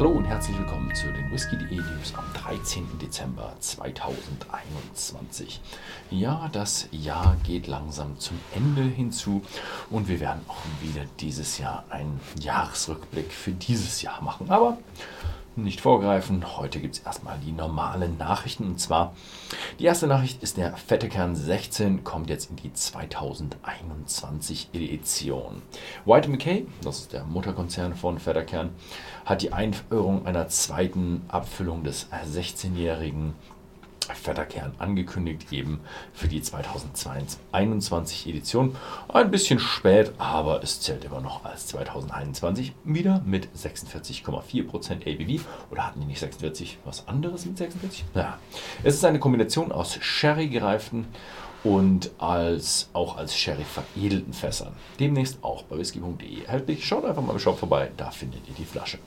Hallo und herzlich willkommen zu den Whisky.de News am 13. Dezember 2021. Ja, das Jahr geht langsam zum Ende hinzu und wir werden auch wieder dieses Jahr einen Jahresrückblick für dieses Jahr machen. Aber nicht vorgreifen. Heute gibt es erstmal die normalen Nachrichten. Und zwar, die erste Nachricht ist der Fette Kern 16, kommt jetzt in die 2021 Edition. White McKay, das ist der Mutterkonzern von Fetterkern, hat die Einführung einer zweiten Abfüllung des 16-jährigen Vetterkern angekündigt, eben für die 2021 Edition. Ein bisschen spät, aber es zählt immer noch als 2021. Wieder mit 46,4% ABV. Oder hatten die nicht 46? Was anderes mit 46? Ja. Es ist eine Kombination aus Sherry gereiften und als, auch als Sherry veredelten Fässern. Demnächst auch bei whisky.de erhältlich. Schaut einfach mal im Shop vorbei, da findet ihr die Flasche.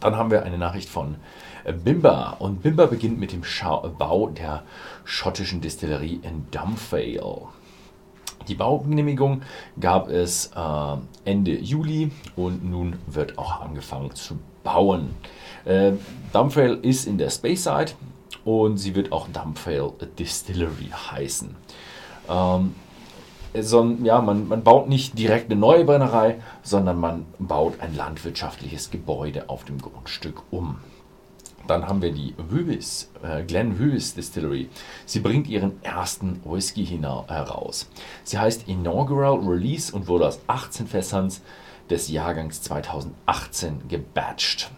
Dann haben wir eine Nachricht von äh, Bimba. Und Bimba beginnt mit dem Schau Bau der schottischen Distillerie in Dumfale. Die Baugenehmigung gab es äh, Ende Juli und nun wird auch angefangen zu bauen. Äh, Dumfale ist in der Space Side und sie wird auch Dumfale Distillery heißen. Ähm, sondern ja, man, man baut nicht direkt eine neue Brennerei, sondern man baut ein landwirtschaftliches Gebäude auf dem Grundstück um. Dann haben wir die Wüwis, äh, Glen Wüwis Distillery. Sie bringt ihren ersten Whisky heraus. Sie heißt Inaugural Release und wurde aus 18 Fässern des Jahrgangs 2018 gebatcht.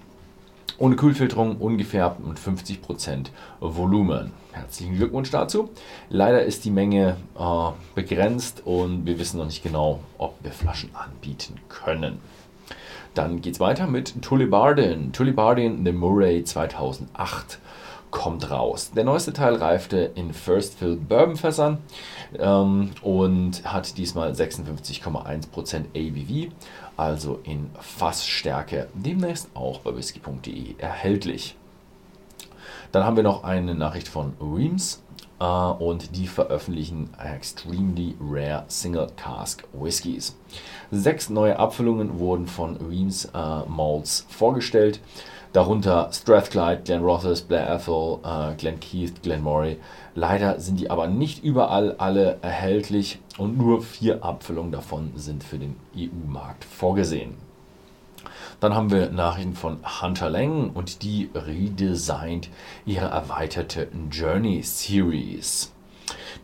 Ohne Kühlfilterung, ungefärbt und 50% Volumen. Herzlichen Glückwunsch dazu. Leider ist die Menge äh, begrenzt und wir wissen noch nicht genau, ob wir Flaschen anbieten können. Dann geht es weiter mit Tullibardin. Tullibardin The Murray 2008 kommt raus. Der neueste Teil reifte in First Fill Bourbon Fässern ähm, und hat diesmal 56,1% ABV, also in Fassstärke. Demnächst auch bei whisky.de erhältlich. Dann haben wir noch eine Nachricht von Reams äh, und die veröffentlichen Extremely Rare Single Cask Whiskies. Sechs neue Abfüllungen wurden von Reams äh, Malts vorgestellt. Darunter Strathclyde, Glen Rothes, Blair Ethel, äh, Glen Keith, Glen Moray. Leider sind die aber nicht überall alle erhältlich und nur vier Abfüllungen davon sind für den EU-Markt vorgesehen. Dann haben wir Nachrichten von Hunter Lang und die redesignt ihre erweiterte Journey Series.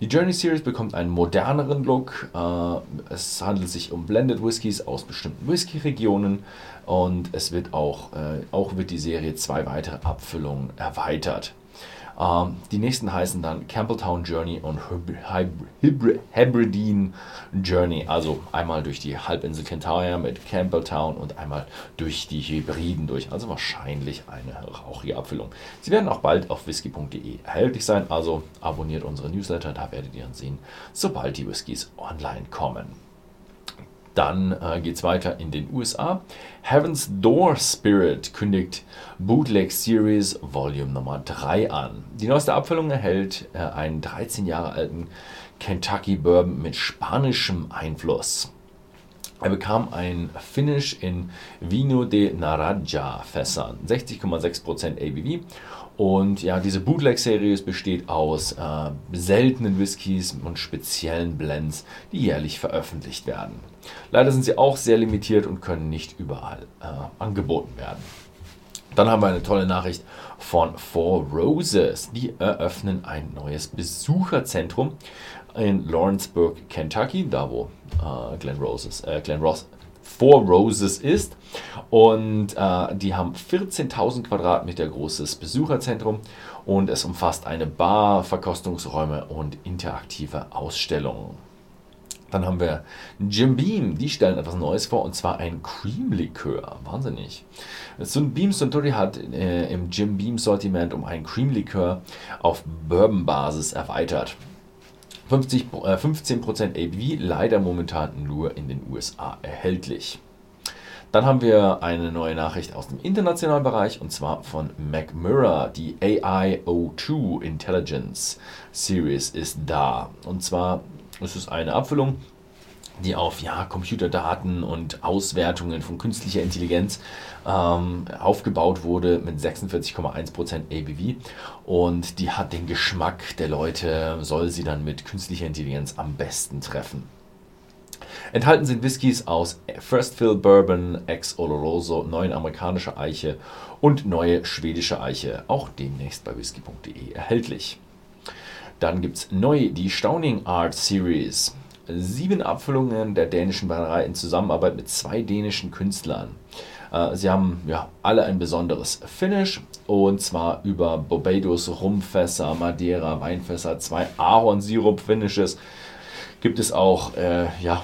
Die Journey Series bekommt einen moderneren Look. Äh, es handelt sich um Blended Whiskys aus bestimmten Whisky-Regionen und es wird auch, äh, auch wird die Serie zwei weitere Abfüllungen erweitert. Ähm, die nächsten heißen dann Campbelltown Journey und Hebridean Journey. Also einmal durch die Halbinsel Kentire mit Campbelltown und einmal durch die Hebriden durch. Also wahrscheinlich eine rauchige Abfüllung. Sie werden auch bald auf whisky.de erhältlich sein. Also abonniert unsere Newsletter, da werdet ihr dann sehen, sobald die Whiskys online kommen. Dann äh, geht es weiter in den USA. Heaven's Door Spirit kündigt Bootleg Series Volume Nummer 3 an. Die neueste Abfüllung erhält äh, einen 13 Jahre alten Kentucky Bourbon mit spanischem Einfluss. Er bekam ein Finish in Vino de Naraja Fässern, 60,6% ABV. Und ja, diese Bootleg-Serie besteht aus äh, seltenen Whiskys und speziellen Blends, die jährlich veröffentlicht werden. Leider sind sie auch sehr limitiert und können nicht überall äh, angeboten werden. Dann haben wir eine tolle Nachricht von Four Roses. Die eröffnen ein neues Besucherzentrum in Lawrenceburg, Kentucky, da wo äh, Glen Roses, äh, Glen Ross, Four Roses ist. Und äh, die haben 14.000 Quadratmeter großes Besucherzentrum und es umfasst eine Bar, Verkostungsräume und interaktive Ausstellungen. Dann haben wir Jim Beam, die stellen etwas Neues vor und zwar ein Cream-Likör. Wahnsinnig. Ein Beam Suntory hat äh, im Jim Beam Sortiment um ein Cream-Likör auf Bourbon-Basis erweitert. 50, äh, 15% ABV, leider momentan nur in den USA erhältlich. Dann haben wir eine neue Nachricht aus dem internationalen Bereich und zwar von MacMirror. Die AI02 Intelligence Series ist da. Und zwar ist es eine Abfüllung die auf ja, Computerdaten und Auswertungen von künstlicher Intelligenz ähm, aufgebaut wurde mit 46,1% ABV. Und die hat den Geschmack der Leute, soll sie dann mit künstlicher Intelligenz am besten treffen. Enthalten sind Whiskys aus First Fill Bourbon, Ex Oloroso, neuen amerikanische Eiche und neue schwedische Eiche, auch demnächst bei whisky.de erhältlich. Dann gibt es neu die Stauning Art Series. Sieben Abfüllungen der dänischen Brennerei in Zusammenarbeit mit zwei dänischen Künstlern. Äh, sie haben ja alle ein besonderes Finish und zwar über Barbados Rumfässer, Madeira Weinfässer, zwei Ahornsirup-Finishes. Gibt es auch äh, ja,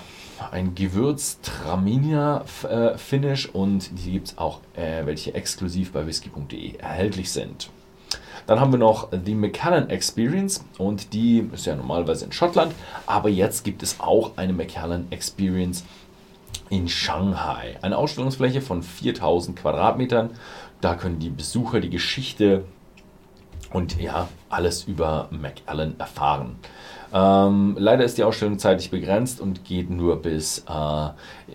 ein Gewürz-Traminer-Finish und die gibt es auch äh, welche exklusiv bei whisky.de erhältlich sind. Dann haben wir noch die Macallan Experience und die ist ja normalerweise in Schottland, aber jetzt gibt es auch eine Macallan Experience in Shanghai. Eine Ausstellungsfläche von 4000 Quadratmetern. Da können die Besucher die Geschichte und ja, alles über Macallan erfahren. Ähm, leider ist die Ausstellung zeitlich begrenzt und geht nur bis äh,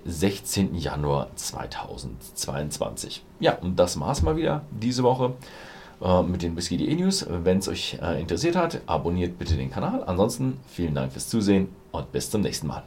16. Januar 2022. Ja, und das war's mal wieder diese Woche mit den Whisky.de News. Wenn es euch äh, interessiert hat, abonniert bitte den Kanal. Ansonsten vielen Dank fürs Zusehen und bis zum nächsten Mal.